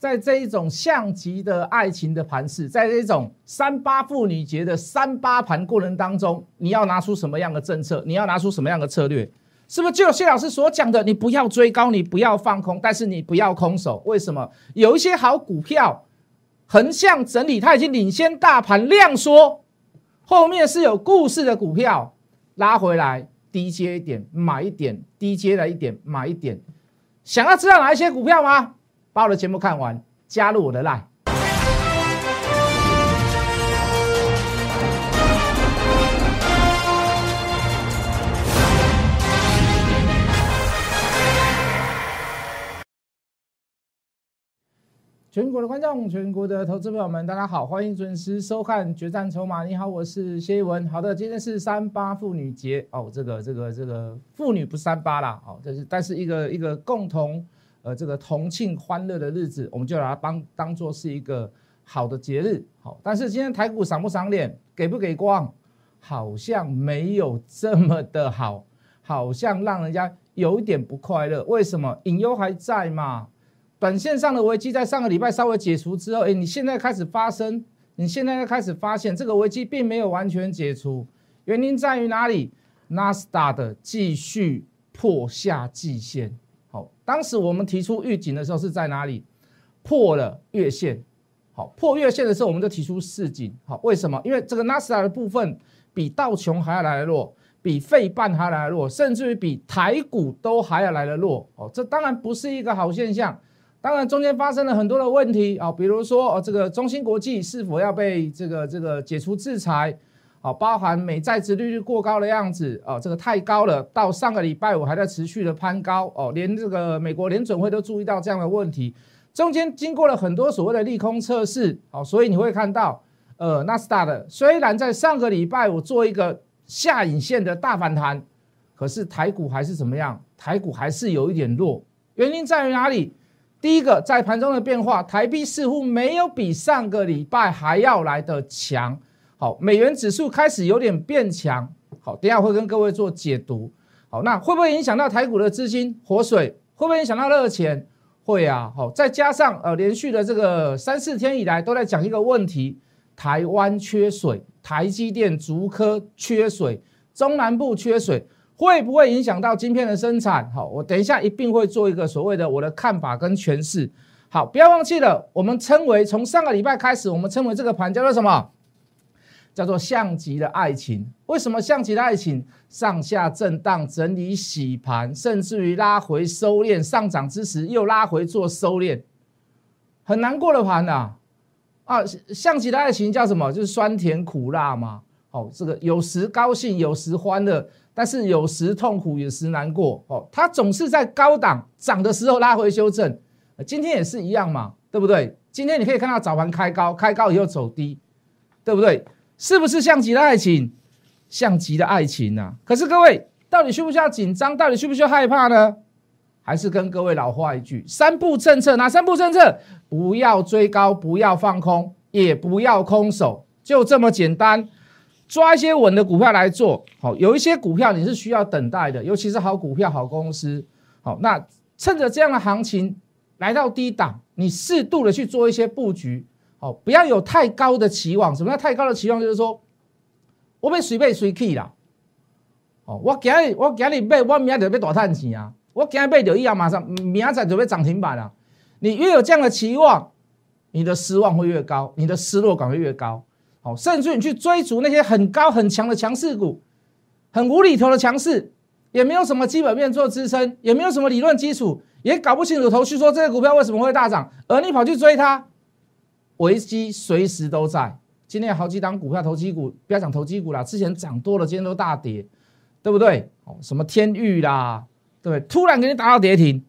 在这一种像极的爱情的盘势，在这种三八妇女节的三八盘过程当中，你要拿出什么样的政策？你要拿出什么样的策略？是不是就有谢老师所讲的？你不要追高，你不要放空，但是你不要空手。为什么？有一些好股票横向整理，它已经领先大盘量缩，后面是有故事的股票拉回来，低阶一点买一点，低阶了一点买一点。想要知道哪一些股票吗？把我的节目看完，加入我的 line。全国的观众，全国的投资朋友们，大家好，欢迎准时收看《决战筹码》。你好，我是谢一文。好的，今天是三八妇女节哦，这个这个这个妇女不三八啦，哦，这是但是一个一个共同呃这个同庆欢乐的日子，我们就把它当当做是一个好的节日。好，但是今天台股赏不赏脸，给不给光，好像没有这么的好，好像让人家有一点不快乐。为什么？隐忧还在嘛？短线上的危机在上个礼拜稍微解除之后，哎，你现在开始发生，你现在开始发现这个危机并没有完全解除，原因在于哪里？纳斯达的继续破下季线。当时我们提出预警的时候是在哪里？破了月线。好，破月线的时候我们就提出示警。好，为什么？因为这个纳斯达的部分比道琼还要来的弱，比费半还要来的弱，甚至于比台股都还要来的弱。哦，这当然不是一个好现象。当然，中间发生了很多的问题啊，比如说哦，这个中芯国际是否要被这个这个解除制裁？啊，包含美债值利率过高的样子哦，这个太高了，到上个礼拜五还在持续的攀高哦，连这个美国联准会都注意到这样的问题。中间经过了很多所谓的利空测试，哦，所以你会看到，呃，纳斯达的虽然在上个礼拜五做一个下影线的大反弹，可是台股还是怎么样？台股还是有一点弱，原因在于哪里？第一个，在盘中的变化，台币似乎没有比上个礼拜还要来的强。好，美元指数开始有点变强。好，等下会跟各位做解读。好，那会不会影响到台股的资金活水？会不会影响到热钱？会啊。好，再加上呃，连续的这个三四天以来都在讲一个问题：台湾缺水，台积电、竹科缺水，中南部缺水。会不会影响到晶片的生产？好，我等一下一定会做一个所谓的我的看法跟诠释。好，不要忘记了，我们称为从上个礼拜开始，我们称为这个盘叫做什么？叫做象棋的爱情。为什么象棋的爱情？上下震荡整理洗盘，甚至于拉回收敛，上涨之时又拉回做收敛，很难过的盘呐。啊，象棋的爱情叫什么？就是酸甜苦辣嘛。哦，这个有时高兴，有时欢乐。但是有时痛苦，有时难过哦。它总是在高档涨的时候拉回修正，今天也是一样嘛，对不对？今天你可以看到早盘开高，开高以后走低，对不对？是不是像极了爱情？像极了爱情呐。可是各位，到底需不需要紧张？到底需不需要害怕呢？还是跟各位老话一句：三步政策，哪三步政策？不要追高，不要放空，也不要空手，就这么简单。抓一些稳的股票来做好，有一些股票你是需要等待的，尤其是好股票、好公司。好，那趁着这样的行情来到低档，你适度的去做一些布局。哦，不要有太高的期望。什么叫太高的期望？就是说，我被随便随去啦。哦，我今日我今日买，我明仔就要大赚钱啊！我今日买就以后马上明仔就要涨停板了。你越有这样的期望，你的失望会越高，你的失落感会越高。好，甚至你去追逐那些很高很强的强势股，很无厘头的强势，也没有什么基本面做支撑，也没有什么理论基础，也搞不清楚头绪，说这个股票为什么会大涨，而你跑去追它，危机随时都在。今天有好几档股票，投机股不要讲投机股啦，之前涨多了，今天都大跌，对不对？哦，什么天域啦，对不对？突然给你打到跌停，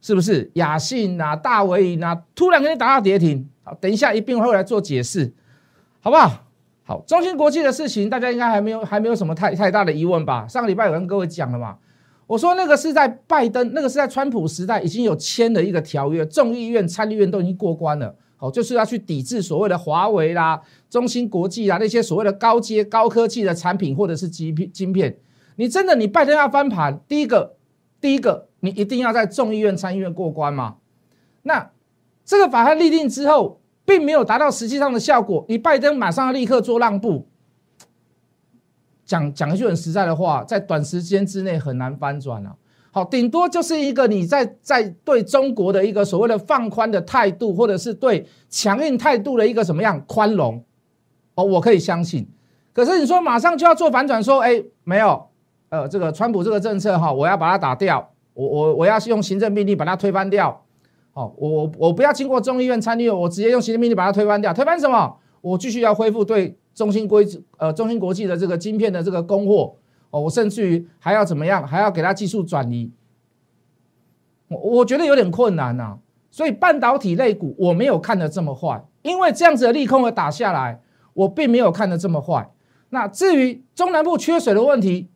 是不是？雅信啊，大维银啊，突然给你打到跌停。好，等一下一并会来做解释。好不好？好，中芯国际的事情，大家应该还没有还没有什么太太大的疑问吧？上个礼拜有跟各位讲了嘛？我说那个是在拜登，那个是在川普时代已经有签了一个条约，众议院、参议院都已经过关了。好，就是要去抵制所谓的华为啦、中芯国际啦那些所谓的高阶高科技的产品或者是晶片晶片。你真的你拜登要翻盘，第一个第一个你一定要在众议院、参议院过关嘛？那。这个法案立定之后，并没有达到实际上的效果，你拜登马上要立刻做让步。讲讲一句很实在的话，在短时间之内很难翻转啊。好，顶多就是一个你在在对中国的一个所谓的放宽的态度，或者是对强硬态度的一个什么样宽容哦，我可以相信。可是你说马上就要做反转，说哎没有，呃，这个川普这个政策哈，我要把它打掉，我我我要用行政命令把它推翻掉。好，我我我不要经过众议院参议院，我直接用行政命令把它推翻掉。推翻什么？我继续要恢复对。中芯规呃，中芯国际的这个晶片的这个供货哦，我甚至于还要怎么样，还要给它技术转移，我我觉得有点困难呐。所以半导体类股我没有看的这么坏，因为这样子的利空而打下来，我并没有看的这么坏。那至于中南部缺水的问题，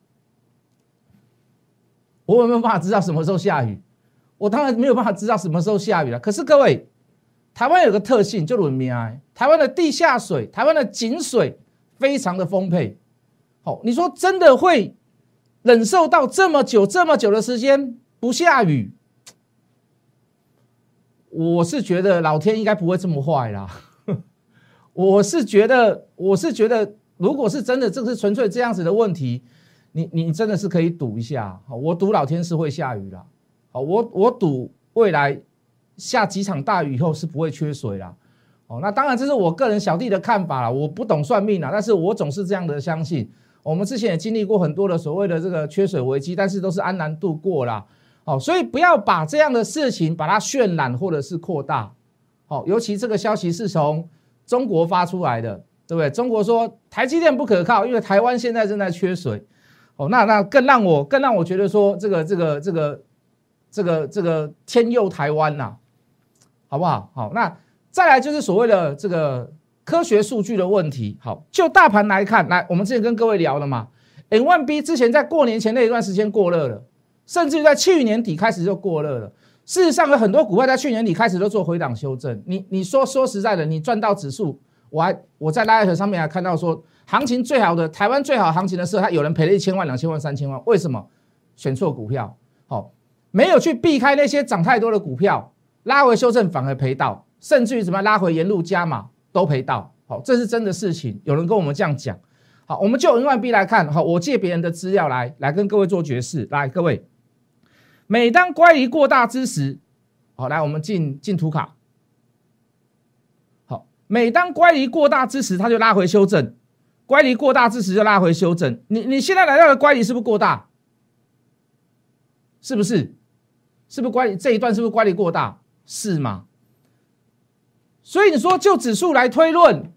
我有没有办法知道什么时候下雨？我当然没有办法知道什么时候下雨了。可是各位。台湾有个特性，就轮命哎，台湾的地下水、台湾的井水非常的丰沛。好，你说真的会忍受到这么久、这么久的时间不下雨？我是觉得老天应该不会这么坏啦。我是觉得，我是觉得，如果是真的，这是纯粹这样子的问题，你你真的是可以赌一下。好，我赌老天是会下雨啦。好，我我赌未来。下几场大雨以后是不会缺水啦，哦，那当然这是我个人小弟的看法啦，我不懂算命啦，但是我总是这样的相信。我们之前也经历过很多的所谓的这个缺水危机，但是都是安然度过啦。哦，所以不要把这样的事情把它渲染或者是扩大，好，尤其这个消息是从中国发出来的，对不对？中国说台积电不可靠，因为台湾现在正在缺水，哦，那那更让我更让我觉得说这个这个这个这个这个天佑台湾呐。好不好？好，那再来就是所谓的这个科学数据的问题。好，就大盘来看，来，我们之前跟各位聊了嘛，N one B 之前在过年前那一段时间过热了，甚至于在去年底开始就过热了。事实上，有很多股票在去年底开始都做回档修正。你你说说实在的，你赚到指数，我还我在拉 t 上面还看到说，行情最好的台湾最好行情的时候，他有人赔了一千万、两千万、三千万，为什么？选错股票，好，没有去避开那些涨太多的股票。拉回修正反而赔到，甚至于怎么拉回沿路加码都赔到。好，这是真的事情。有人跟我们这样讲。好，我们就 N Y B 来看。好，我借别人的资料来来跟各位做决释。来，各位，每当乖离过大之时，好，来我们进进图卡。好，每当乖离过大之时，它就拉回修正；乖离过大之时就拉回修正。你你现在来到的乖离是不是过大？是不是？是不是乖离这一段是不是乖离过大？是吗？所以你说就指数来推论，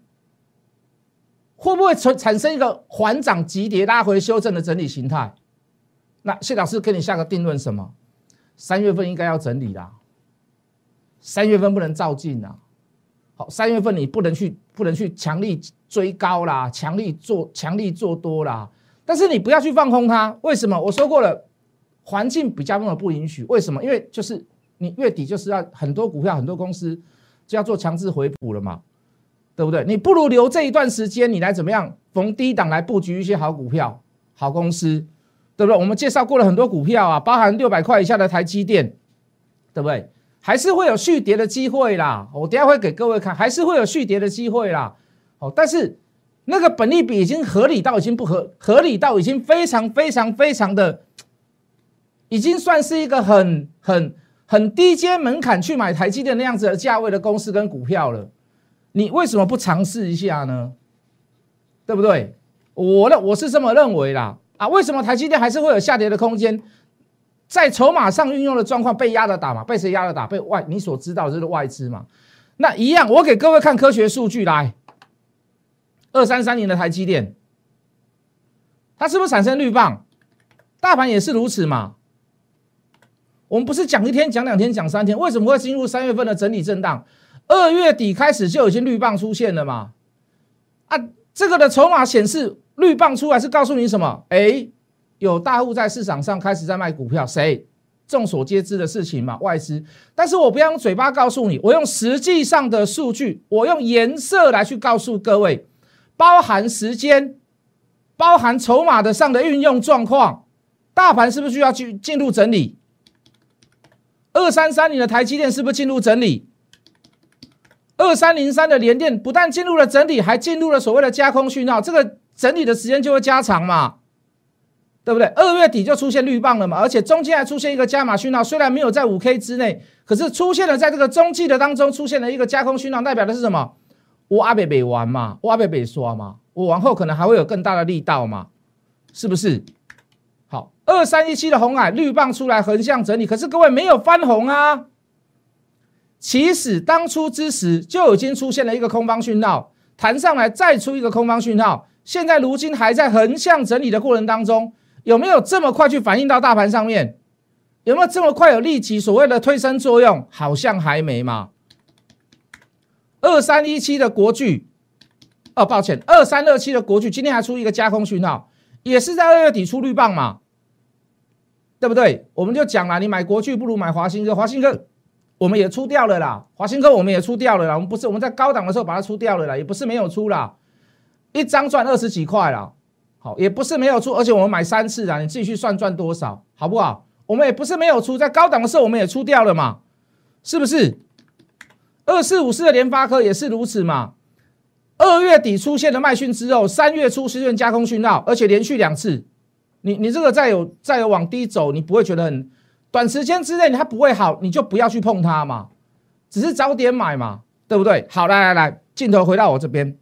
会不会产产生一个缓涨急跌、拉回修正的整理形态？那谢老师给你下个定论，什么？三月份应该要整理啦，三月份不能照进啊。好，三月份你不能去不能去强力追高啦，强力做强力做多啦。但是你不要去放空它，为什么？我说过了，环境比较那么不允许。为什么？因为就是。你月底就是要很多股票、很多公司就要做强制回补了嘛，对不对？你不如留这一段时间，你来怎么样逢低档来布局一些好股票、好公司，对不对？我们介绍过了很多股票啊，包含六百块以下的台积电，对不对？还是会有续跌的机会啦。我等下会给各位看，还是会有续跌的机会啦。哦，但是那个本利比已经合理到已经不合合理到已经非常非常非常的，已经算是一个很很。很低阶门槛去买台积电那样子的价位的公司跟股票了，你为什么不尝试一下呢？对不对？我的我是这么认为啦。啊，为什么台积电还是会有下跌的空间？在筹码上运用的状况被压着打嘛？被谁压着打？被外你所知道就是外资嘛？那一样，我给各位看科学数据来，二三三年的台积电，它是不是产生绿棒？大盘也是如此嘛？我们不是讲一天、讲两天、讲三天，为什么会进入三月份的整理震荡？二月底开始就已经绿棒出现了嘛？啊，这个的筹码显示绿棒出来是告诉你什么？哎，有大户在市场上开始在卖股票，谁？众所皆知的事情嘛，外资。但是我不要用嘴巴告诉你，我用实际上的数据，我用颜色来去告诉各位，包含时间，包含筹码的上的运用状况，大盘是不是需要去进入整理？二三三，零的台积电是不是进入整理？二三零三的联电不但进入了整理，还进入了所谓的加空讯号，这个整理的时间就会加长嘛，对不对？二月底就出现绿棒了嘛，而且中间还出现一个加码讯号，虽然没有在五 K 之内，可是出现了在这个中继的当中出现了一个加空讯号，代表的是什么？我阿北北玩嘛，我阿北北刷嘛，我往后可能还会有更大的力道嘛，是不是？二三一七的红海绿棒出来横向整理，可是各位没有翻红啊。其实当初之时就已经出现了一个空方讯号，弹上来再出一个空方讯号，现在如今还在横向整理的过程当中，有没有这么快去反映到大盘上面？有没有这么快有立即所谓的推升作用？好像还没嘛。二三一七的国巨，哦，抱歉，二三二七的国巨今天还出一个加空讯号，也是在二月底出绿棒嘛，对不对？我们就讲了，你买国巨不如买华新科，华新科我们也出掉了啦，华新科我们也出掉了啦，我们不是我们在高档的时候把它出掉了啦，也不是没有出啦，一张赚二十几块啦，好，也不是没有出，而且我们买三次啦，你自己去算赚多少，好不好？我们也不是没有出，在高档的时候我们也出掉了嘛，是不是？二四五四的联发科也是如此嘛？二月底出现了卖讯之后，三月初出现加空讯号，而且连续两次。你你这个再有再有往低走，你不会觉得很短时间之内它不会好，你就不要去碰它嘛，只是早点买嘛，对不对？好，来来来，镜头回到我这边，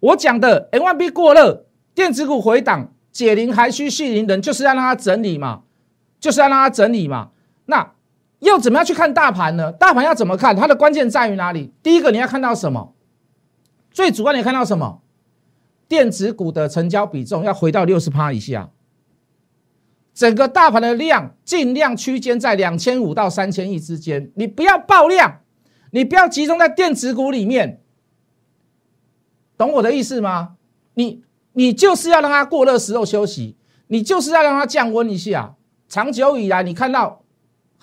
我讲的 N Y B 过热，电子股回档，解铃还需系铃人，就是要让它整理嘛，就是要让它整理嘛，那。要怎么样去看大盘呢？大盘要怎么看？它的关键在于哪里？第一个你要看到什么？最主要你看到什么？电子股的成交比重要回到六十趴以下，整个大盘的量尽量区间在两千五到三千亿之间。你不要爆量，你不要集中在电子股里面，懂我的意思吗？你你就是要让它过热时候休息，你就是要让它降温一下。长久以来，你看到。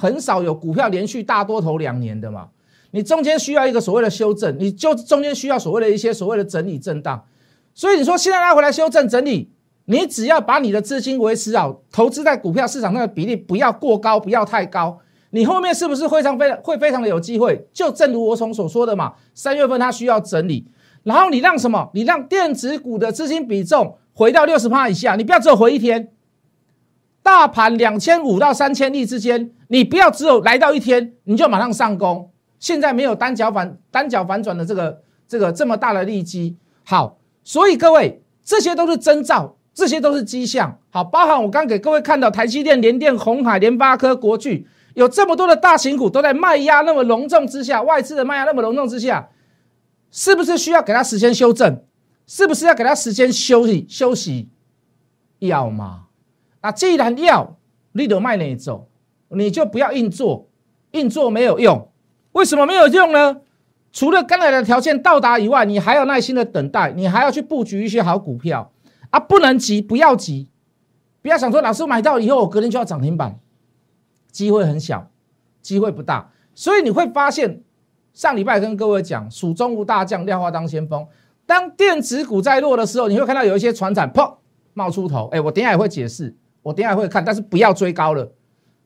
很少有股票连续大多头两年的嘛？你中间需要一个所谓的修正，你就中间需要所谓的一些所谓的整理震荡。所以你说现在拉回来修正整理，你只要把你的资金维持好，投资在股票市场上的比例不要过高，不要太高，你后面是不是非常非会非常的有机会？就正如我从所说的嘛，三月份它需要整理，然后你让什么？你让电子股的资金比重回到六十趴以下，你不要只有回一天。大盘两千五到三千亿之间，你不要只有来到一天你就马上上攻。现在没有单脚反单脚反转的这个这个这么大的利基，好，所以各位这些都是征兆，这些都是迹象。好，包含我刚给各位看到台积电、联电、红海、联发科、国巨，有这么多的大型股都在卖压那么隆重之下，外资的卖压那么隆重之下，是不是需要给他时间修正？是不是要给他时间休息休息？要吗？那既然要你得卖哪种，你就不要硬做，硬做没有用。为什么没有用呢？除了刚才的条件到达以外，你还要耐心的等待，你还要去布局一些好股票啊！不能急，不要急，不要想说老师买到以后我隔天就要涨停板，机会很小，机会不大。所以你会发现，上礼拜跟各位讲，蜀中无大将，廖化当先锋。当电子股在弱的时候，你会看到有一些船产砰冒出头。哎，我等下也会解释。我等下也会看，但是不要追高了。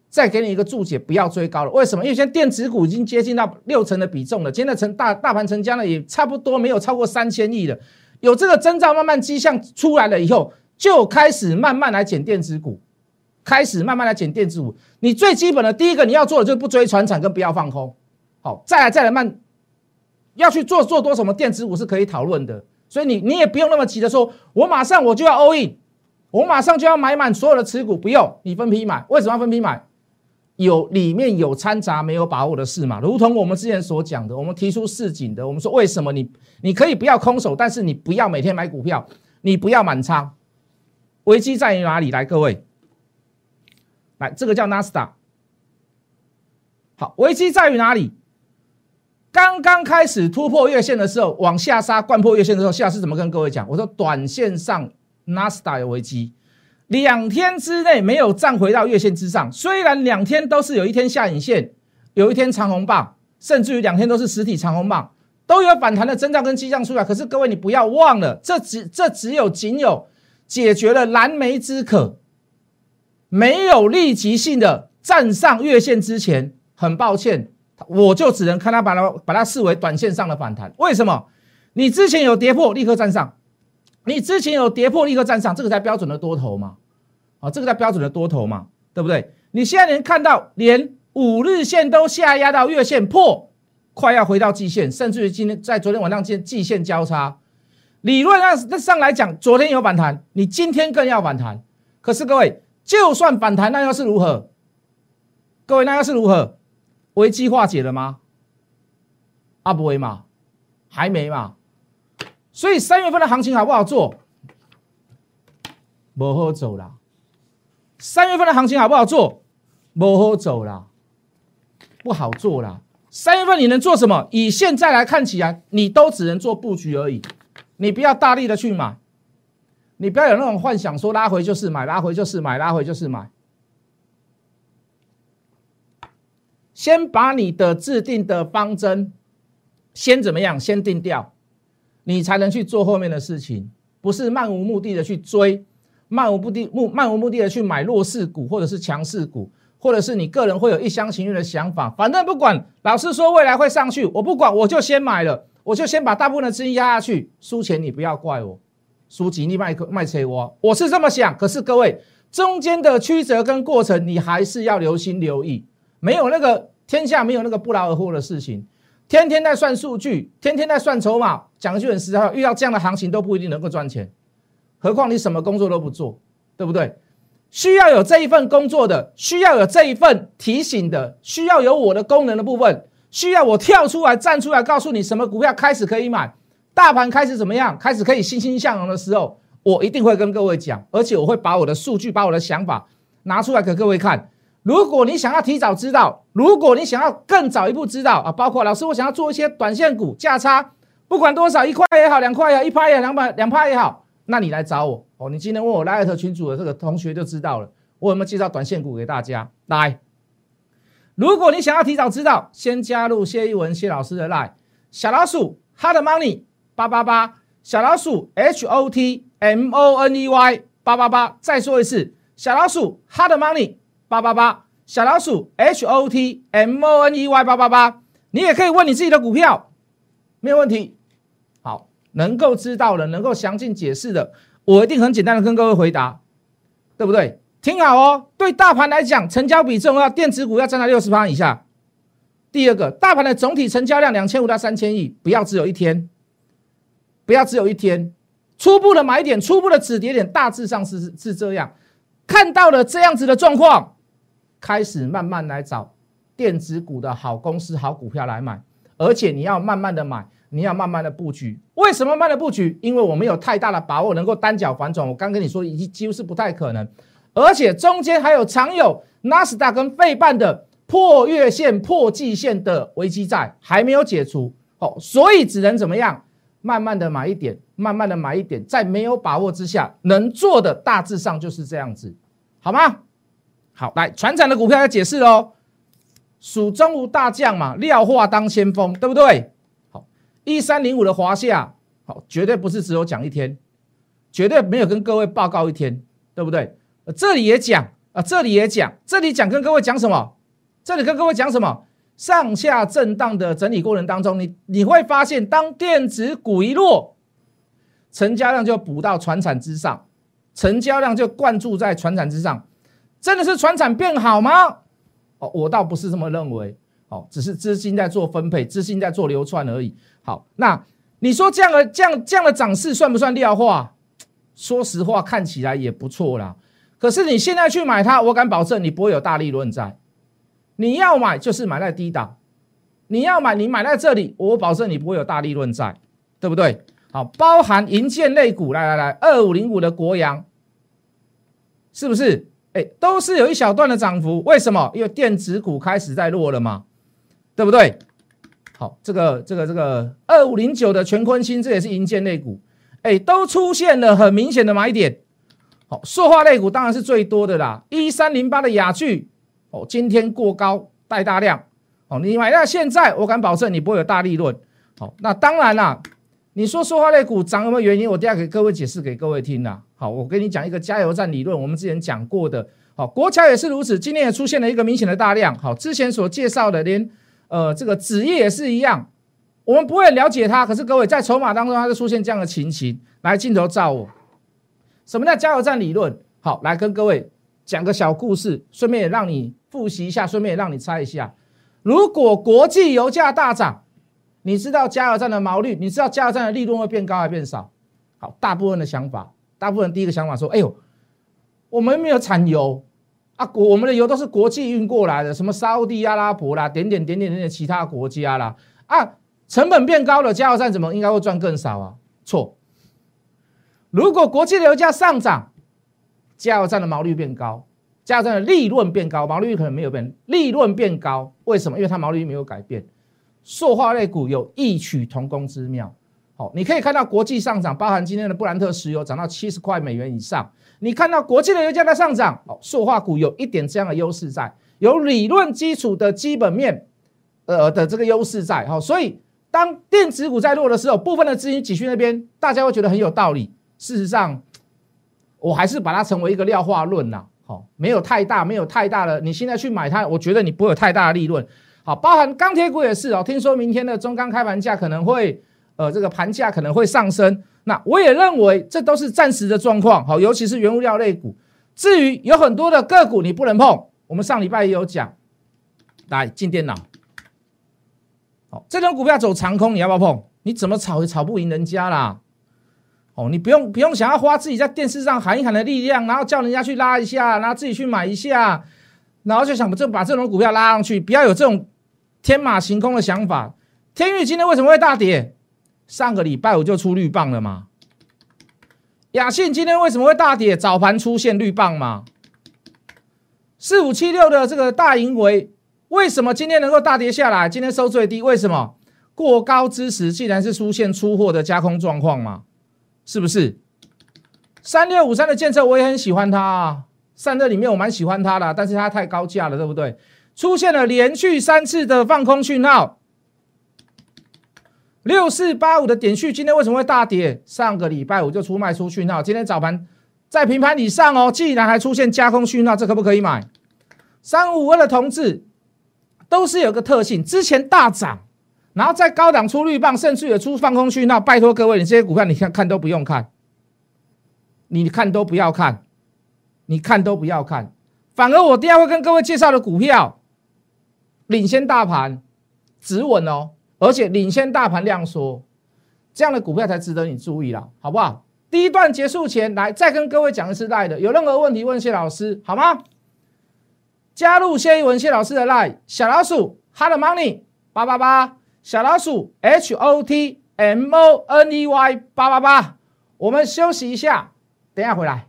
再给你一个注解，不要追高了。为什么？因为现在电子股已经接近到六成的比重了，今天的成大大盘成交呢也差不多没有超过三千亿了。有这个征兆，慢慢迹象出来了以后，就开始慢慢来减电子股，开始慢慢来减电子股。你最基本的第一个你要做的就是不追船产跟不要放空。好，再来再来慢，要去做做多什么电子股是可以讨论的。所以你你也不用那么急的说，我马上我就要 all in。我马上就要买满所有的持股，不用你分批买。为什么要分批买？有里面有掺杂没有把握的事嘛？如同我们之前所讲的，我们提出市井的，我们说为什么你你可以不要空手，但是你不要每天买股票，你不要满仓。危机在于哪里？来，各位，来，这个叫纳斯达。好，危机在于哪里？刚刚开始突破月线的时候，往下杀，灌破月线的时候，下次怎么跟各位讲？我说短线上。纳斯达有危机，两天之内没有站回到月线之上。虽然两天都是有一天下影线，有一天长红棒，甚至于两天都是实体长红棒，都有反弹的征兆跟迹象出来。可是各位，你不要忘了，这只这只有仅有解决了燃眉之渴，没有立即性的站上月线之前，很抱歉，我就只能看它把它把它视为短线上的反弹。为什么？你之前有跌破，立刻站上；你之前有跌破，立刻站上，这个才标准的多头嘛。啊，这个才标准的多头嘛，对不对？你现在能看到连五日线都下压到月线破，快要回到季线，甚至于今天在昨天晚上见季线交叉。理论上上来讲，昨天有反弹，你今天更要反弹。可是各位，就算反弹，那又是如何？各位，那又是如何？危机化解了吗？阿不会嘛？还没嘛？所以三月份的行情好不好做？不好走啦。三月份的行情好不好做？不好走啦，不好做啦。三月份你能做什么？以现在来看起来，你都只能做布局而已。你不要大力的去买，你不要有那种幻想，说拉回就是买，拉回就是买，拉回就是买。先把你的制定的方针先怎么样？先定掉，你才能去做后面的事情。不是漫无目的的去追，漫无目的目漫无目的的去买弱势股或者是强势股，或者是你个人会有一厢情愿的想法。反正不管老师说未来会上去，我不管，我就先买了，我就先把大部分的资金压下去，输钱你不要怪我，输几你卖卖车我，我是这么想。可是各位中间的曲折跟过程，你还是要留心留意。没有那个天下没有那个不劳而获的事情，天天在算数据，天天在算筹码。讲句很实在话，遇到这样的行情都不一定能够赚钱，何况你什么工作都不做，对不对？需要有这一份工作的，需要有这一份提醒的，需要有我的功能的部分，需要我跳出来站出来告诉你什么股票开始可以买，大盘开始怎么样，开始可以欣欣向荣的时候，我一定会跟各位讲，而且我会把我的数据，把我的想法拿出来给各位看。如果你想要提早知道，如果你想要更早一步知道啊，包括老师，我想要做一些短线股价差，不管多少，一块也好，两块也好，一拍也好两百两拍也好，那你来找我哦。你今天问我莱尔特群组的这个同学就知道了，我有没有介绍短线股给大家？来，如果你想要提早知道，先加入谢一文谢老师的 line 小老鼠 hot money 八八八，小老鼠 h o t m o n e y 八八八，再说一次，小老鼠 hot money。八八八小老鼠 H O T M O N E Y 八八八，你也可以问你自己的股票，没有问题。能够知道的，能够详尽解释的，我一定很简单的跟各位回答，对不对？听好哦。对大盘来讲，成交比重要，电子股要占到六十趴以下。第二个，大盘的总体成交量两千五到三千亿，不要只有一天，不要只有一天。初步的买点，初步的止跌点，大致上是是这样。看到了这样子的状况。开始慢慢来找电子股的好公司、好股票来买，而且你要慢慢的买，你要慢慢的布局。为什么慢的布局？因为我们有太大的把握能够单脚反转。我刚跟你说，已经几乎是不太可能，而且中间还有常有纳斯达跟费半的破月线、破季线的危机在，还没有解除。哦，所以只能怎么样？慢慢的买一点，慢慢的买一点，在没有把握之下，能做的大致上就是这样子，好吗？好，来船产的股票要解释喽。蜀中无大将嘛，廖化当先锋，对不对？一三零五的华夏，好，绝对不是只有讲一天，绝对没有跟各位报告一天，对不对？这里也讲啊，这里也讲，这里讲跟各位讲什么？这里跟各位讲什么？上下震荡的整理过程当中，你你会发现，当电子股一落，成交量就补到船产之上，成交量就灌注在船产之上。真的是船产变好吗？哦，我倒不是这么认为。哦，只是资金在做分配，资金在做流窜而已。好，那你说这样的、这样、这样的涨势算不算量化？说实话，看起来也不错啦。可是你现在去买它，我敢保证你不会有大利润在。你要买就是买在低档，你要买你买在这里，我保证你不会有大利润在，对不对？好，包含银建类股，来来来，二五零五的国阳，是不是？哎，都是有一小段的涨幅，为什么？因为电子股开始在落了嘛，对不对？好，这个这个这个二五零九的全坤芯，这也是银建类股，哎，都出现了很明显的买点。好，塑化类股当然是最多的啦，一三零八的雅聚，哦，今天过高带大量，哦，你买到现在，我敢保证你不会有大利润。好，那当然啦，你说塑化类股涨有没有原因？我等下给各位解释给各位听啦。好，我跟你讲一个加油站理论，我们之前讲过的。好，国桥也是如此，今天也出现了一个明显的大量。好，之前所介绍的连呃，这个纸业也是一样，我们不会了解它，可是各位在筹码当中，它就出现这样的情形。来，镜头照我，什么叫加油站理论？好，来跟各位讲个小故事，顺便也让你复习一下，顺便也让你猜一下，如果国际油价大涨，你知道加油站的毛率，你知道加油站的利润会变高还是变少？好，大部分的想法，大部分第一个想法说，哎呦，我们没有产油。啊，国我们的油都是国际运过来的，什么沙地阿拉伯啦，点点点点点点其他国家啦，啊，成本变高了，加油站怎么应该会赚更少啊？错。如果国际的油价上涨，加油站的毛利变高，加油站的利润变高，毛利率可能没有变，利润变高，为什么？因为它毛利率没有改变。塑化类股有异曲同工之妙。好，你可以看到国际上涨，包含今天的布兰特石油涨到七十块美元以上。你看到国际的油价在上涨，哦，塑化股有一点这样的优势在，有理论基础的基本面，呃的这个优势在，哈，所以当电子股在弱的时候，部分的资金挤去那边，大家会觉得很有道理。事实上，我还是把它成为一个量化论呐，好，没有太大，没有太大的，你现在去买它，我觉得你不会有太大的利润。好，包含钢铁股也是哦，听说明天的中钢开盘价可能会，呃，这个盘价可能会上升。那我也认为这都是暂时的状况，好，尤其是原物料类股。至于有很多的个股你不能碰，我们上礼拜也有讲。来进电脑，好，这种股票走长空，你要不要碰？你怎么炒也炒不赢人家啦。哦，你不用不用想要花自己在电视上喊一喊的力量，然后叫人家去拉一下，然后自己去买一下，然后就想把这把这种股票拉上去，不要有这种天马行空的想法。天域今天为什么会大跌？上个礼拜五就出绿棒了嘛？雅信今天为什么会大跌？早盘出现绿棒嘛？四五七六的这个大盈维为什么今天能够大跌下来？今天收最低，为什么？过高之时，竟然是出现出货的加空状况嘛？是不是？三六五三的建设我也很喜欢它啊，散热里面我蛮喜欢它的，但是它太高价了，对不对？出现了连续三次的放空讯号。六四八五的点序今天为什么会大跌？上个礼拜五就出卖出讯号，今天早盘在平盘以上哦，既然还出现加空讯号，这可不可以买？三五二的同志都是有个特性，之前大涨，然后在高档出绿棒，甚至有出放空讯号。拜托各位，你这些股票你看看都不用看，你看都不要看，你看都不要看，反而我第二会跟各位介绍的股票领先大盘，止稳哦。而且领先大盘量缩，这样的股票才值得你注意了，好不好？第一段结束前来再跟各位讲一次 l i e 的，有任何问题问谢老师好吗？加入谢一文谢老师的 l i e 小老鼠 Hot Money 八八八小老鼠 H O T M O N E Y 八八八，我们休息一下，等下回来。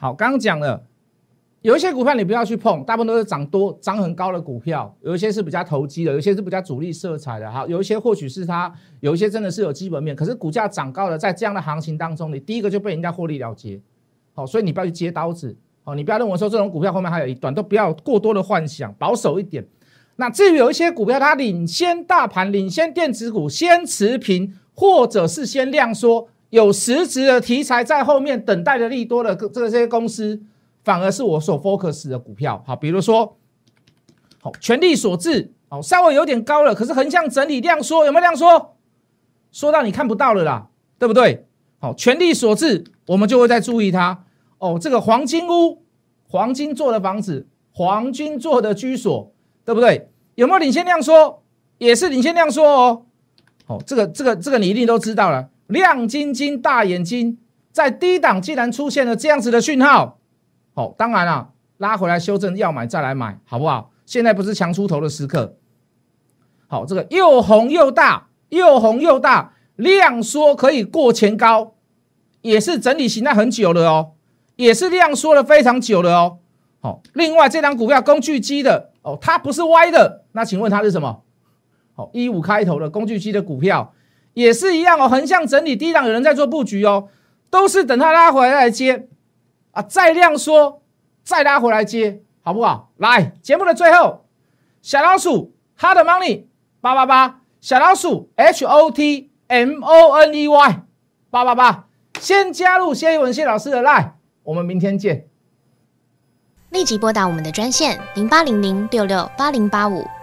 好，刚刚讲了，有一些股票你不要去碰，大部分都是涨多、涨很高的股票，有一些是比较投机的，有一些是比较主力色彩的。好，有一些或许是它，有一些真的是有基本面，可是股价涨高了，在这样的行情当中，你第一个就被人家获利了结。好，所以你不要去接刀子。好，你不要认为说这种股票后面还有一段，都不要过多的幻想，保守一点。那至于有一些股票，它领先大盘、领先电子股，先持平，或者是先量缩。有实质的题材在后面等待的利多的这些公司，反而是我所 focus 的股票。好，比如说，好，权力所致，哦，稍微有点高了，可是横向整理量缩，有没有量缩？缩到你看不到了啦，对不对？好，权力所致，我们就会再注意它。哦，这个黄金屋，黄金做的房子，黄金做的居所，对不对？有没有领先量缩？也是领先量缩哦。哦，这个这个这个你一定都知道了。亮晶晶大眼睛，在低档既然出现了这样子的讯号，好，当然了，拉回来修正要买再来买，好不好？现在不是强出头的时刻。好，这个又红又大，又红又大，量缩可以过前高，也是整理形态很久了哦，也是量缩了非常久了哦。好，另外这张股票工具机的哦，它不是歪的，那请问它是什么？好，一五开头的工具机的股票。也是一样哦，横向整理，低档有人在做布局哦，都是等它拉回来来接啊，再量缩，再拉回来接，好不好？来，节目的最后，小老鼠，Hard Money 八八八，小老鼠 H O T M O N E Y 八八八，先加入谢一文谢老师的 line，我们明天见。立即拨打我们的专线零八零零六六八零八五